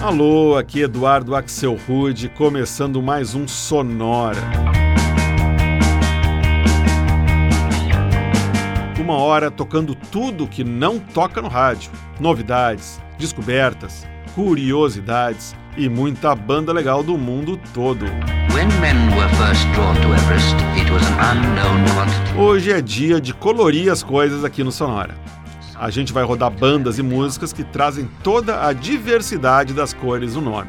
Alô, aqui Eduardo Axel Rude, começando mais um Sonora. Uma hora tocando tudo que não toca no rádio: novidades, descobertas, curiosidades e muita banda legal do mundo todo. Hoje é dia de colorir as coisas aqui no Sonora. A gente vai rodar bandas e músicas que trazem toda a diversidade das cores no nome.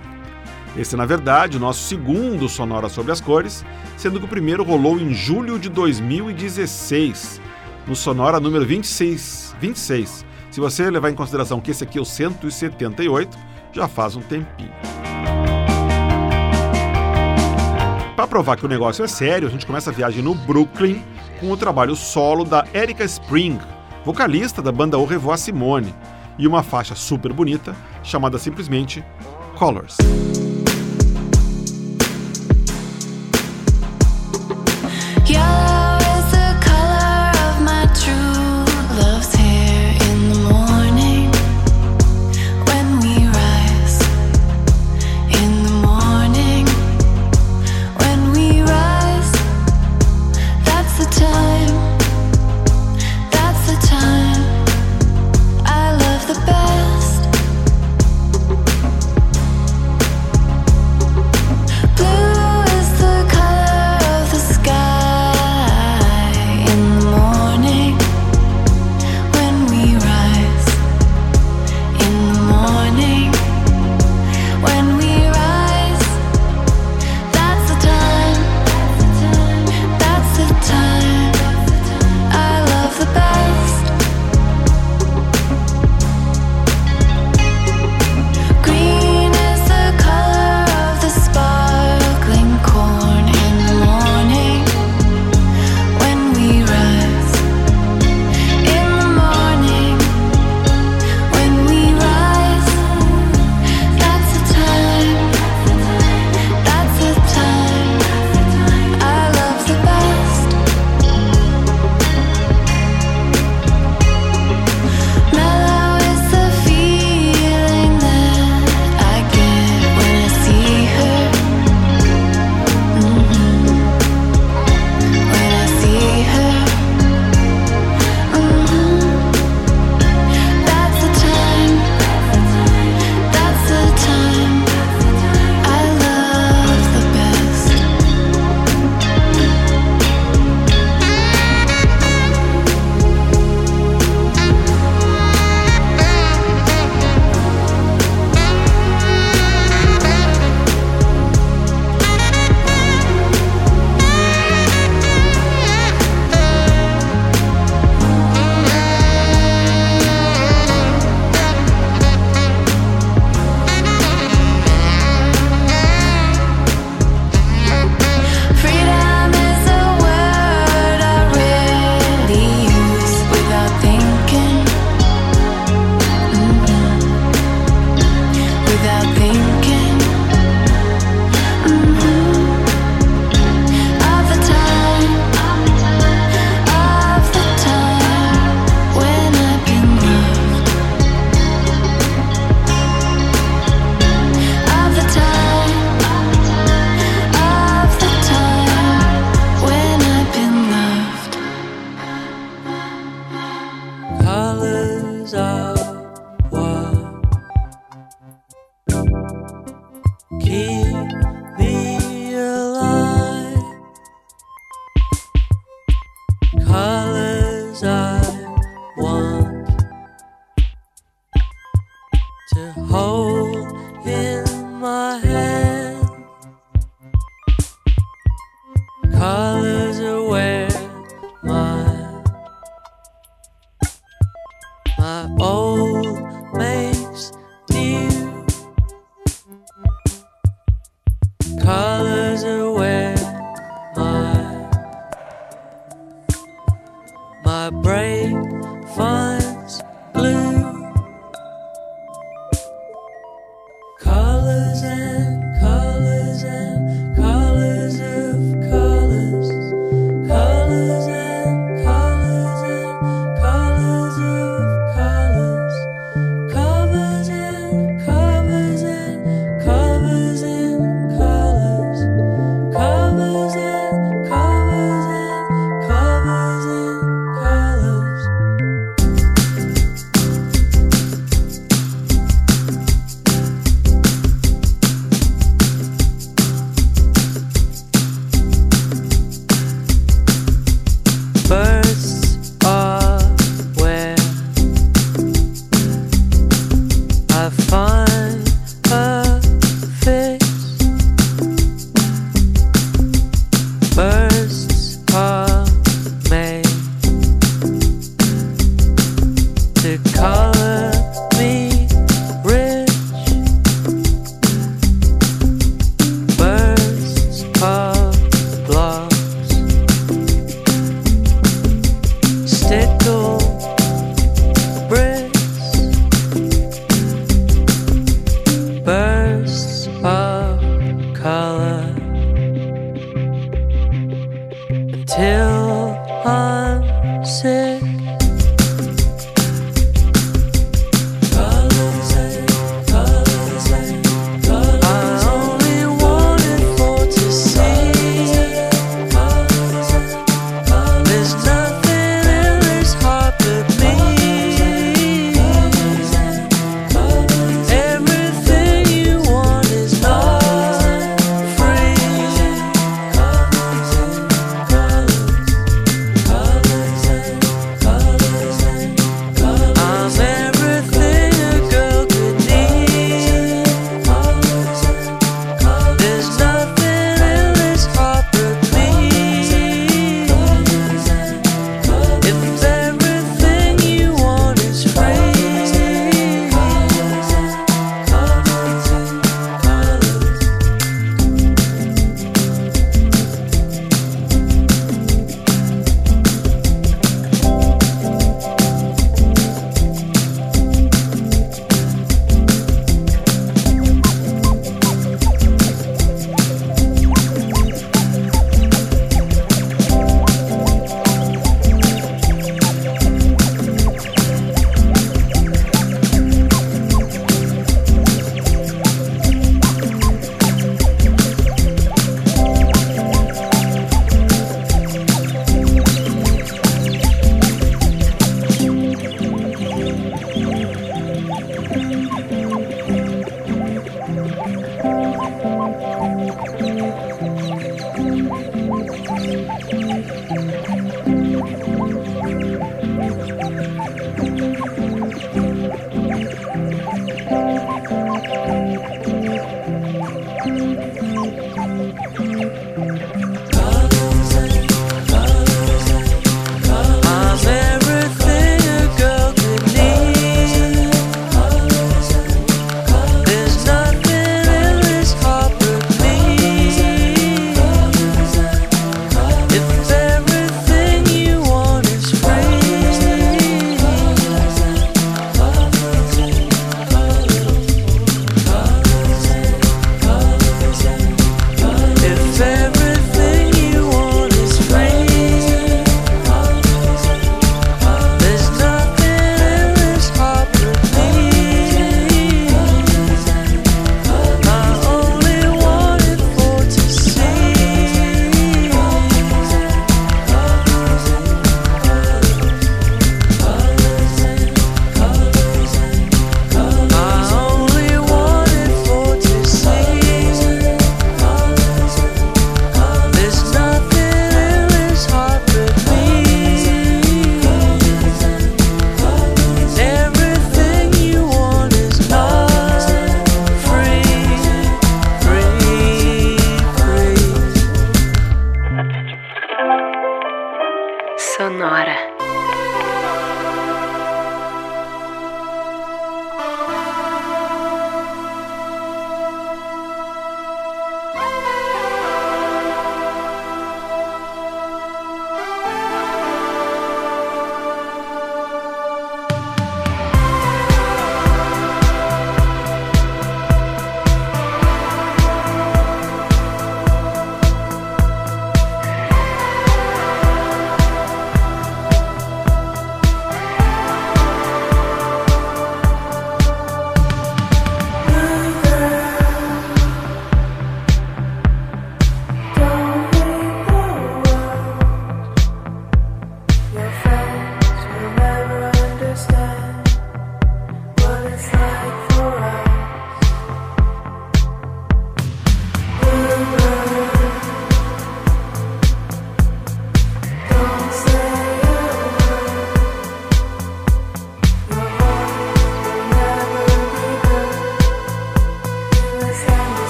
Esse é, na verdade, o nosso segundo Sonora sobre as cores, sendo que o primeiro rolou em julho de 2016, no Sonora número 26. 26. Se você levar em consideração que esse aqui é o 178, já faz um tempinho. Para provar que o negócio é sério, a gente começa a viagem no Brooklyn com o trabalho solo da Erika Spring, vocalista da banda O Revoir Simone, e uma faixa super bonita chamada simplesmente colors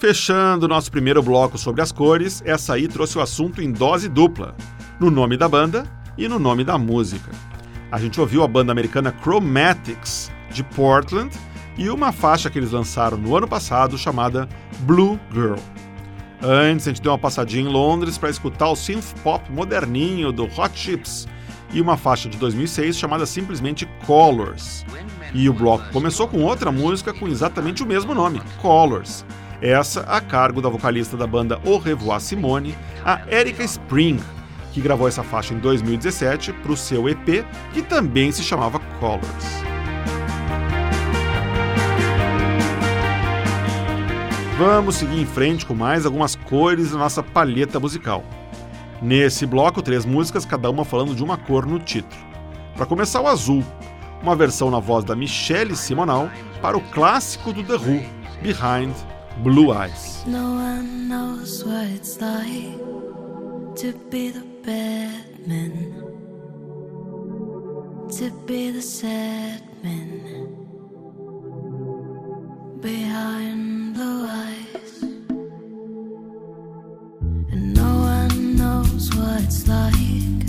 Fechando nosso primeiro bloco sobre as cores, essa aí trouxe o assunto em dose dupla, no nome da banda e no nome da música. A gente ouviu a banda americana Chromatics, de Portland, e uma faixa que eles lançaram no ano passado chamada Blue Girl. Antes, a gente deu uma passadinha em Londres para escutar o synth pop moderninho do Hot Chips e uma faixa de 2006 chamada simplesmente Colors. E o bloco começou com outra música com exatamente o mesmo nome, Colors, essa a cargo da vocalista da banda Au Revoir Simone, a Erika Spring, que gravou essa faixa em 2017 para o seu EP, que também se chamava Colors. Vamos seguir em frente com mais algumas cores da nossa palheta musical. Nesse bloco, três músicas, cada uma falando de uma cor no título. Para começar, o azul, uma versão na voz da Michelle Simonal para o clássico do The Who, Behind Blue Eyes. No one knows what it's like to be the bad man, to be the sad man behind blue eyes. And no one knows what it's like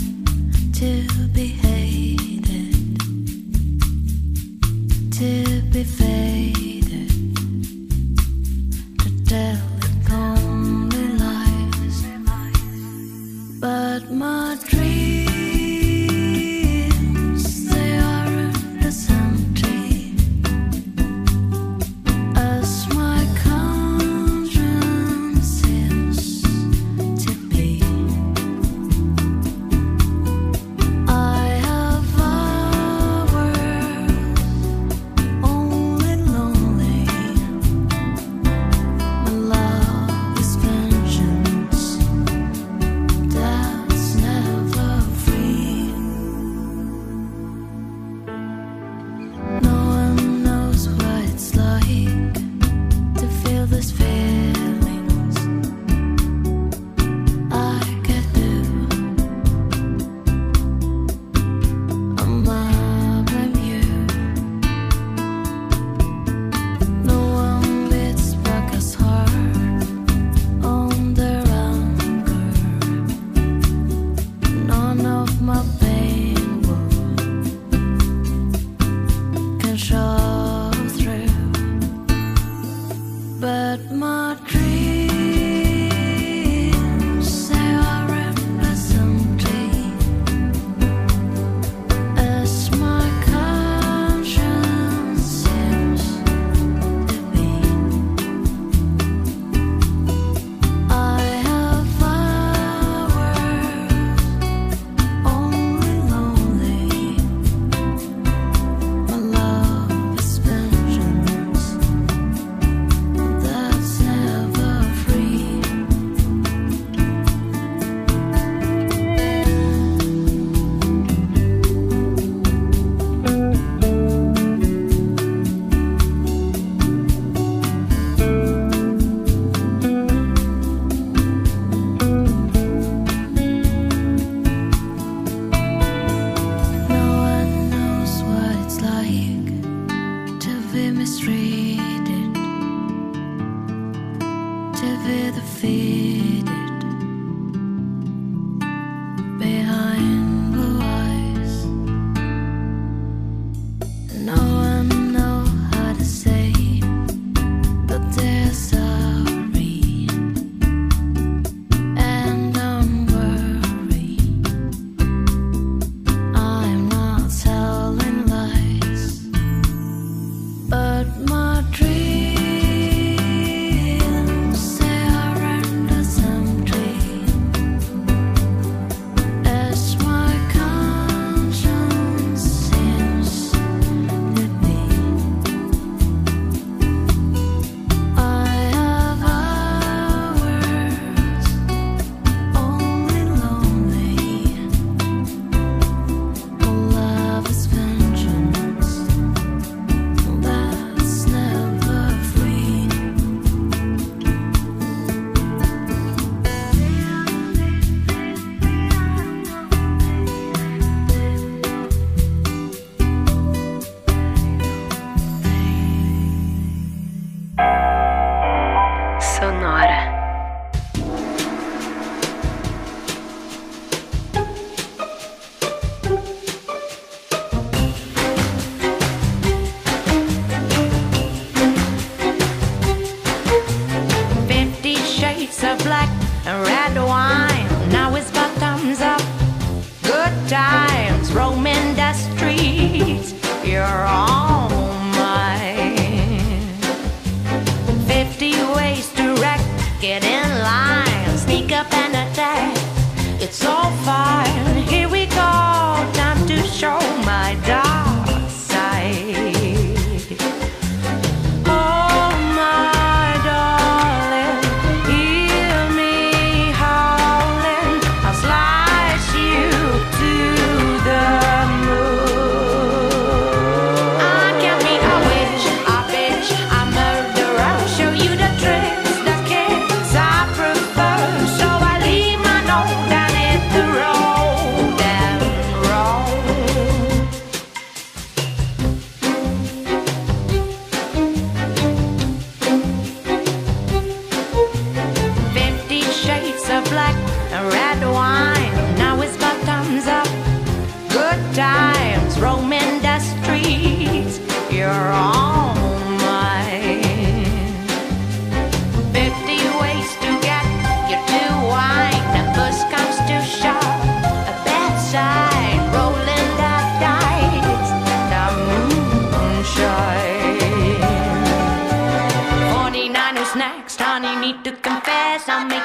to be hated, to be faded.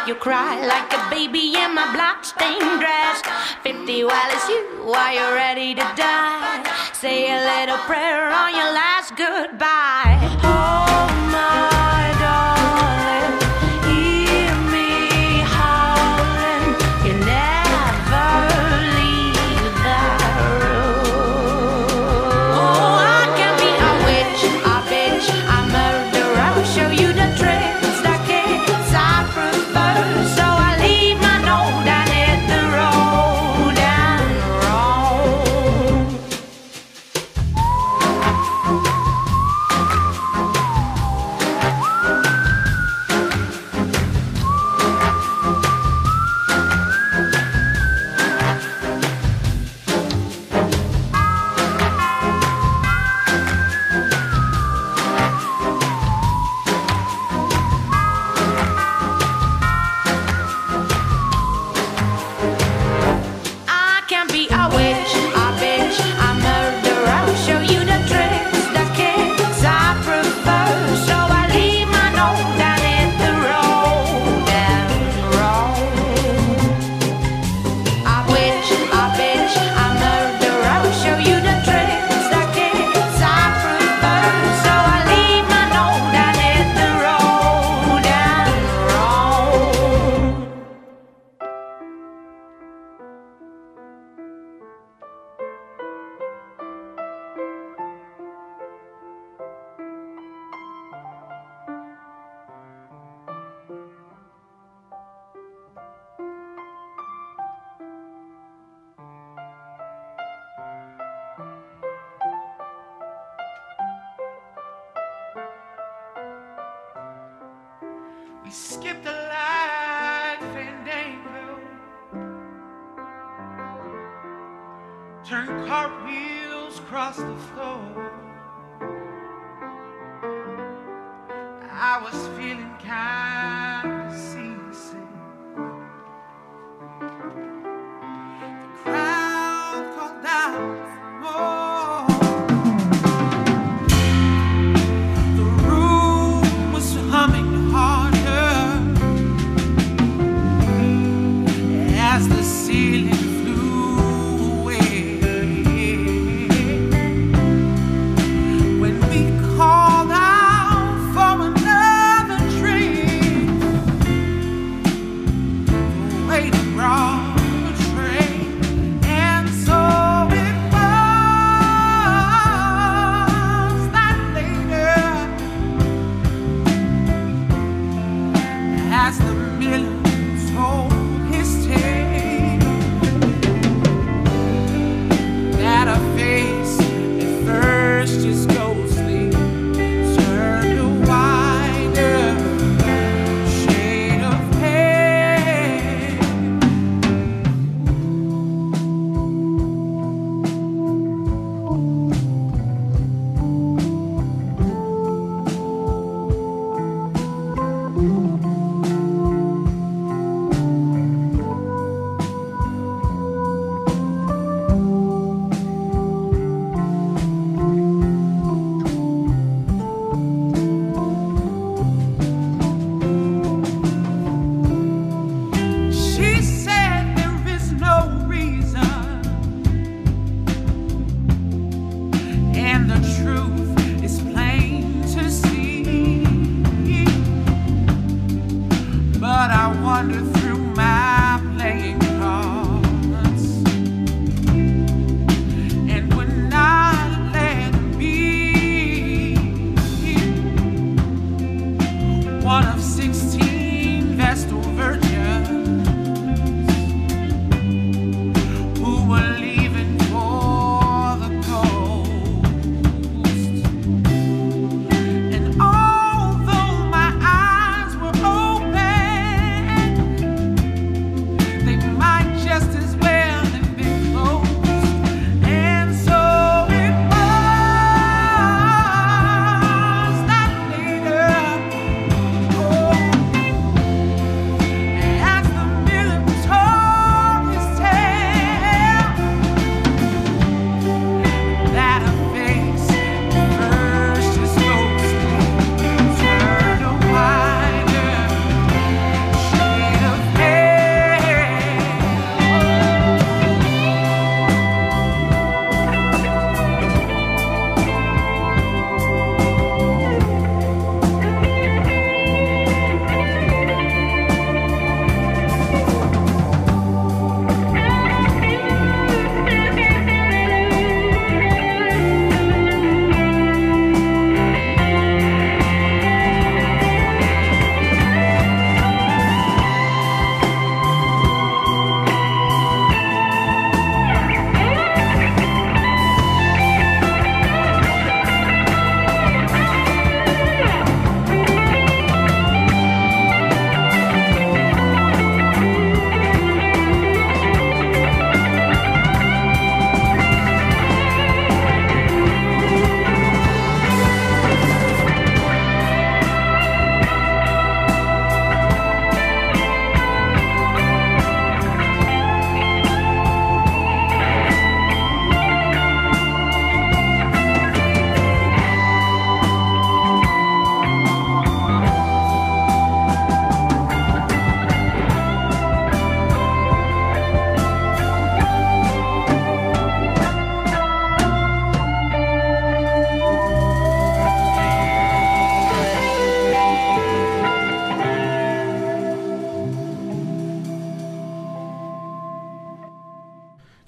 you cry like a baby in my blood-stained dress. Fifty while it's you, are you ready to die? Say a little prayer on your last goodbye.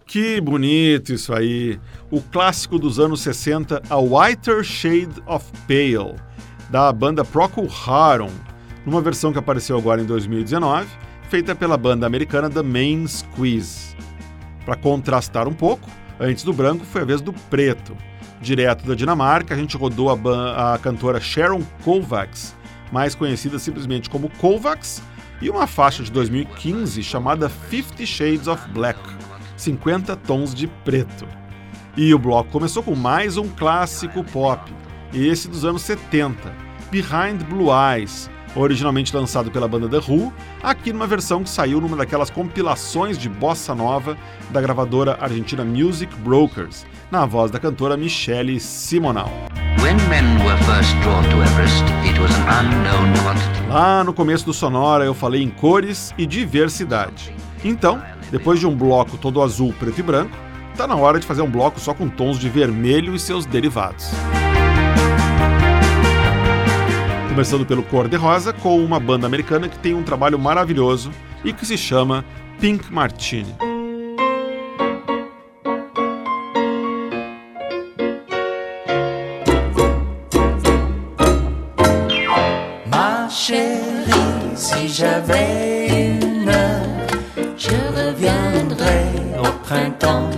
Que bonito isso aí. O clássico dos anos 60, A Whiter Shade of Pale, da banda Procol Harum, numa versão que apareceu agora em 2019, feita pela banda americana The Main Squeeze. Para contrastar um pouco, antes do branco foi a vez do preto. Direto da Dinamarca, a gente rodou a, a cantora Sharon Kovacs, mais conhecida simplesmente como Kovacs, e uma faixa de 2015 chamada Fifty Shades of Black 50 Tons de Preto. E o bloco começou com mais um clássico pop, esse dos anos 70, Behind Blue Eyes, originalmente lançado pela banda The Who, aqui numa versão que saiu numa daquelas compilações de bossa nova da gravadora argentina Music Brokers, na voz da cantora Michele Simonal. Everest. Lá no começo do Sonora eu falei em cores e diversidade. Então, depois de um bloco todo azul, preto e branco, tá na hora de fazer um bloco só com tons de vermelho e seus derivados. Começando pelo Cor de Rosa, com uma banda americana que tem um trabalho maravilhoso e que se chama Pink Martini. Ma chérie, si j'avais printemps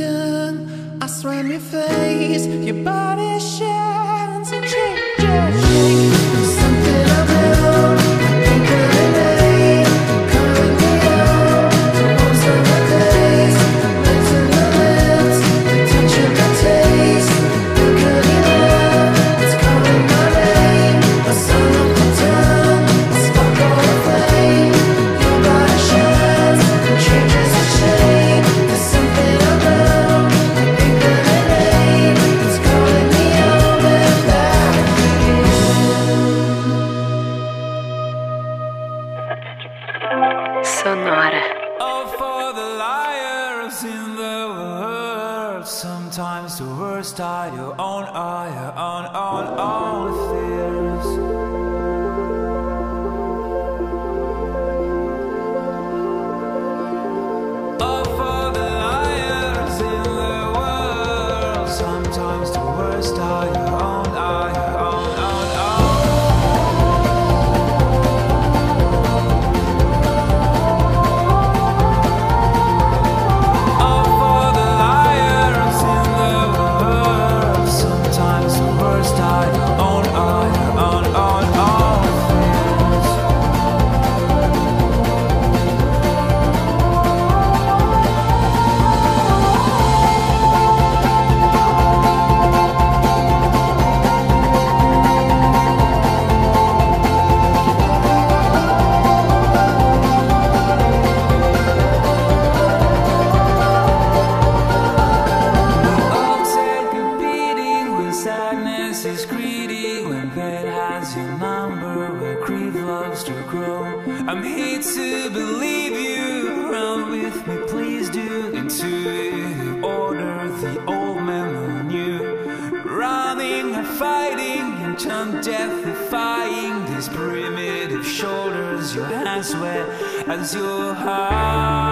I swam your face, your body shakes as your heart.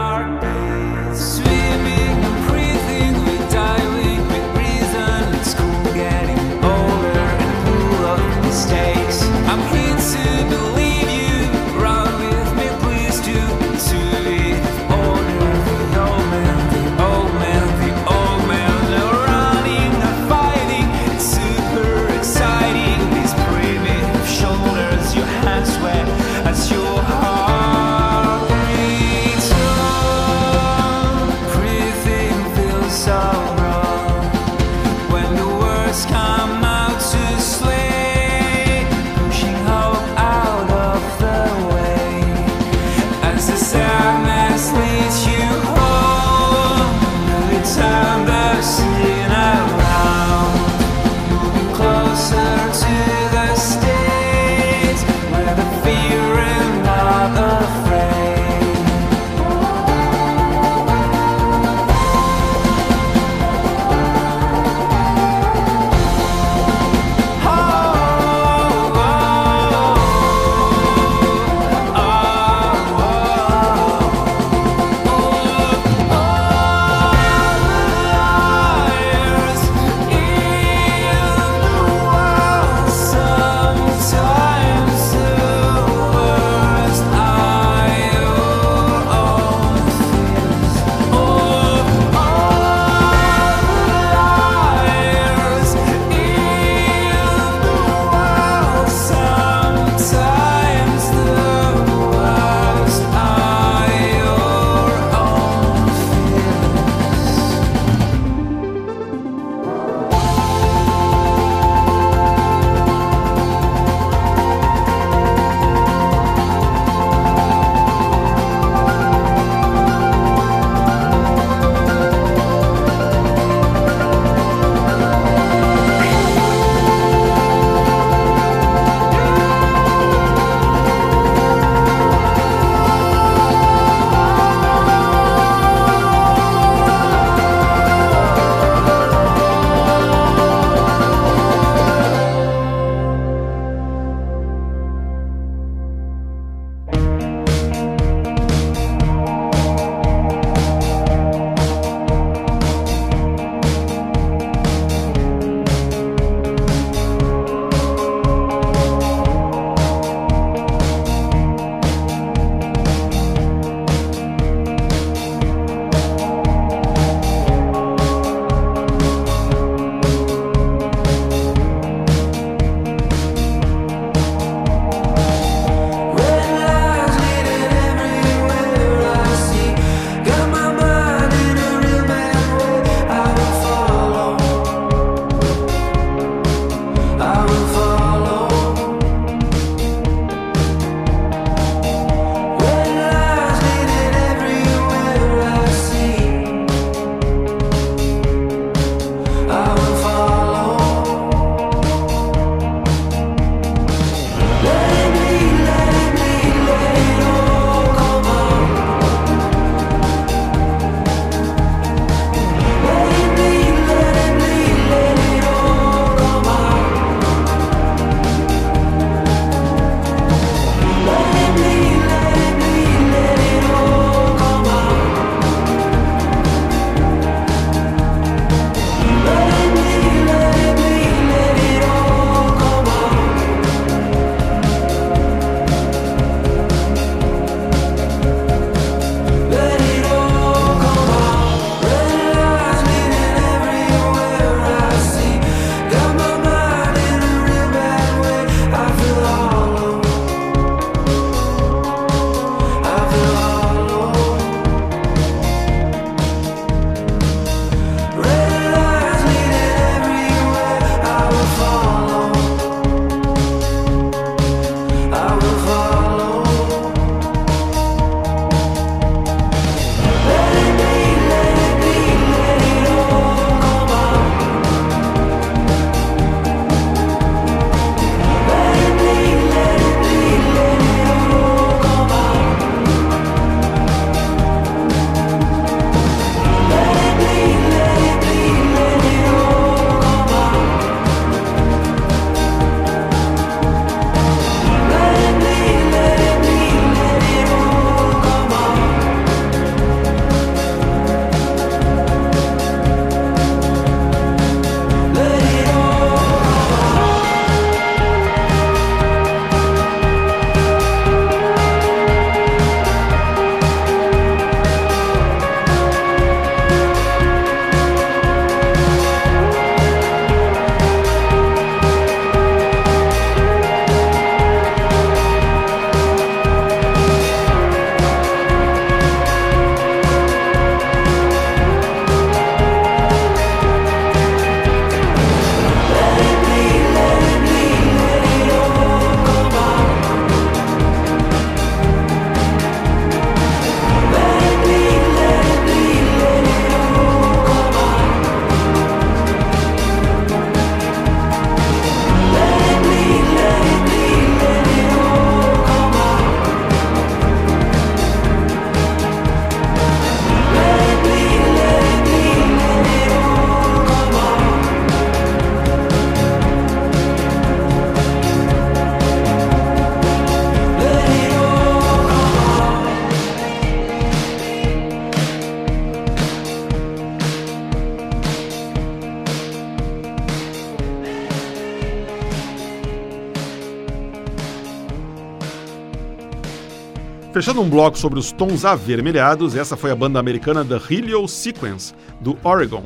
Fechando um bloco sobre os tons avermelhados, essa foi a banda americana The Helio Sequence, do Oregon,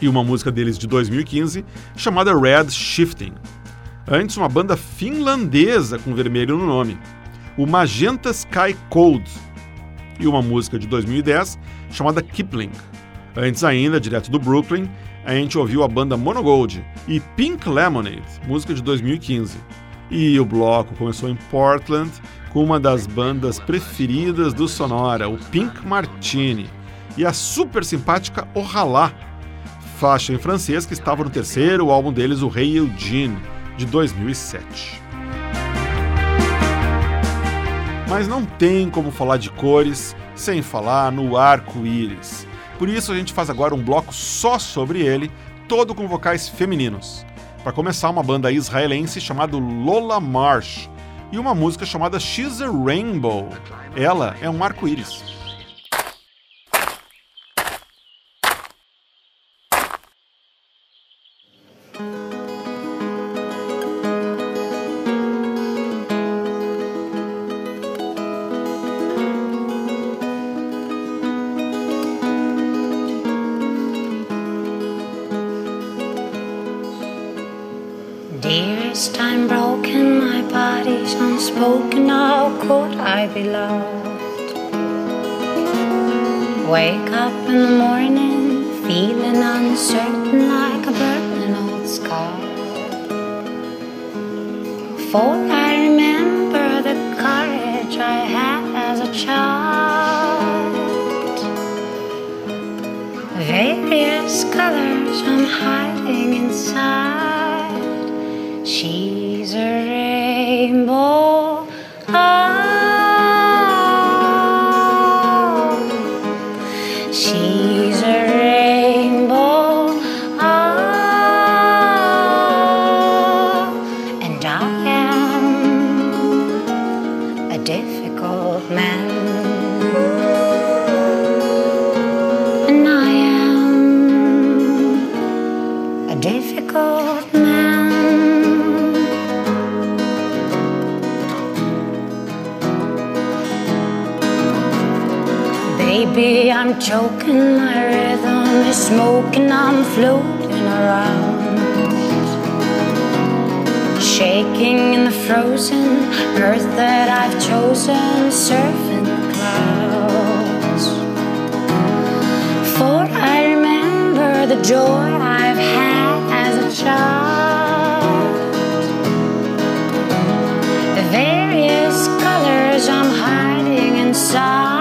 e uma música deles de 2015 chamada Red Shifting. Antes, uma banda finlandesa com vermelho no nome, o Magenta Sky Cold, e uma música de 2010 chamada Kipling. Antes ainda, direto do Brooklyn, a gente ouviu a banda Monogold e Pink Lemonade, música de 2015. E o bloco começou em Portland uma das bandas preferidas do Sonora, o Pink Martini, e a super simpática Ojalá, faixa em francês que estava no terceiro álbum deles, o Rei Eugene, de 2007. Mas não tem como falar de cores sem falar no arco-íris. Por isso a gente faz agora um bloco só sobre ele, todo com vocais femininos. Para começar, uma banda israelense chamada Lola Marsh e uma música chamada She's a Rainbow. Ela é um arco-íris. Dearest, I'm broken, body's unspoken. How could I be loved? Wake up in the morning, feeling uncertain like a burning old scar. For I remember the courage I had as a child. Various colors I'm hiding inside. She's a rainbow. Smoking, I'm floating around. Shaking in the frozen earth that I've chosen, surfing the clouds. For I remember the joy I've had as a child. The various colors I'm hiding inside.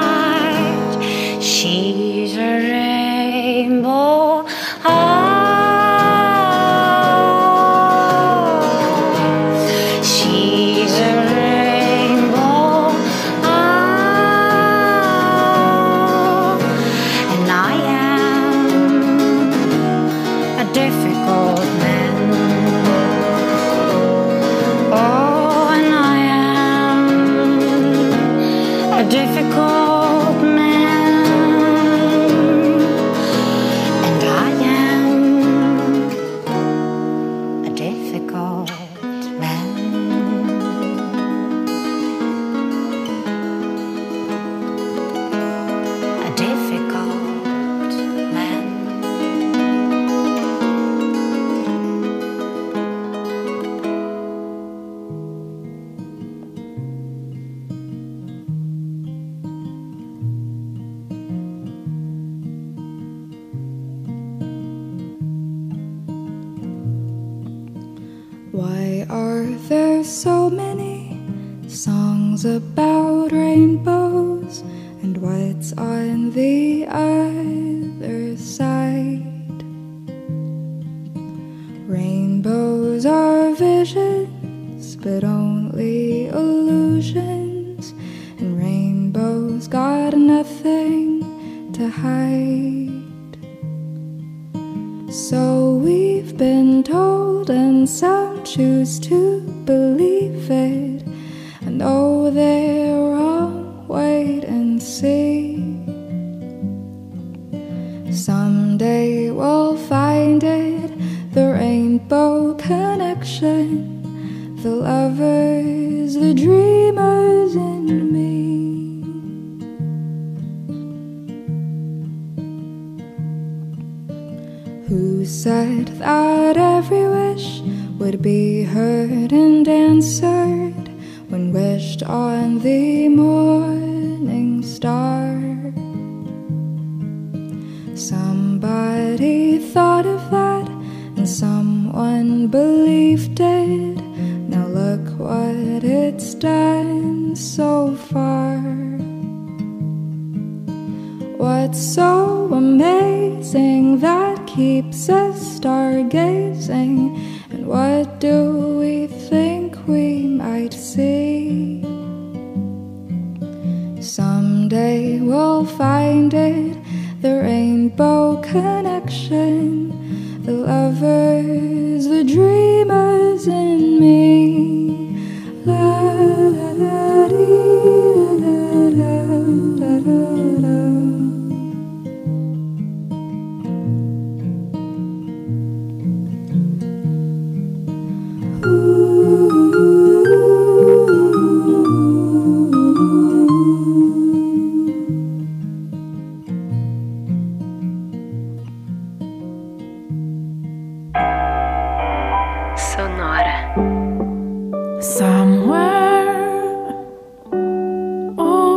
Someday we'll find it the rainbow connection, the lovers, the dreamers in me. Who said that every wish would be heard and answered?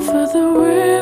for the world.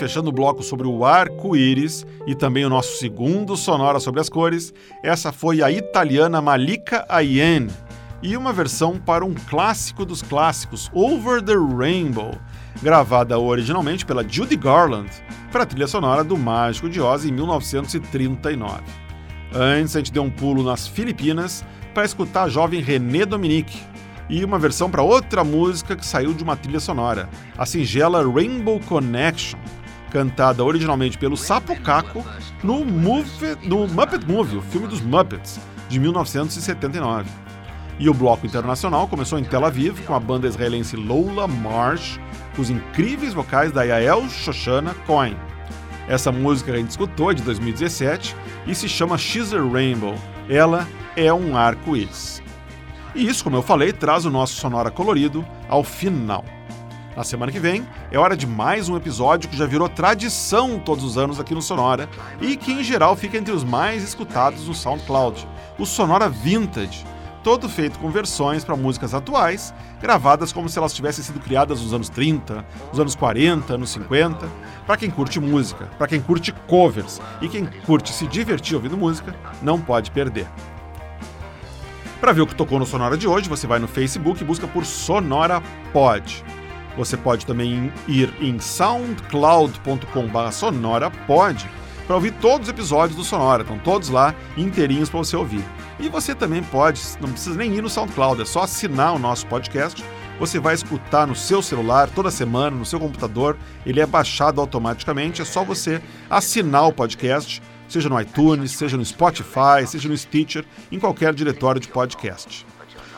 fechando o bloco sobre o arco-íris e também o nosso segundo sonora sobre as cores, essa foi a italiana Malika Ayen e uma versão para um clássico dos clássicos, Over the Rainbow, gravada originalmente pela Judy Garland para a trilha sonora do Mágico de Oz em 1939. Antes, a gente deu um pulo nas Filipinas para escutar a jovem René Dominique, e uma versão para outra música que saiu de uma trilha sonora, a singela Rainbow Connection, cantada originalmente pelo Sapo Caco no, movie, no Muppet Movie, o filme dos Muppets, de 1979. E o bloco internacional começou em Tel Aviv com a banda israelense Lola Marsh, com os incríveis vocais da Yael Shoshana Cohen. Essa música que a gente escutou é de 2017 e se chama She's a Rainbow. Ela é um arco-íris. E isso, como eu falei, traz o nosso sonora colorido ao final. Na semana que vem é hora de mais um episódio que já virou tradição todos os anos aqui no Sonora e que em geral fica entre os mais escutados no SoundCloud, o Sonora Vintage, todo feito com versões para músicas atuais, gravadas como se elas tivessem sido criadas nos anos 30, nos anos 40, anos 50, para quem curte música, para quem curte covers e quem curte se divertir ouvindo música, não pode perder. Para ver o que tocou no Sonora de hoje, você vai no Facebook e busca por Sonora Pod. Você pode também ir em soundcloud.com/sonorapod para ouvir todos os episódios do Sonora, estão todos lá inteirinhos para você ouvir. E você também pode, não precisa nem ir no SoundCloud, é só assinar o nosso podcast. Você vai escutar no seu celular toda semana, no seu computador, ele é baixado automaticamente, é só você assinar o podcast, seja no iTunes, seja no Spotify, seja no Stitcher, em qualquer diretório de podcast.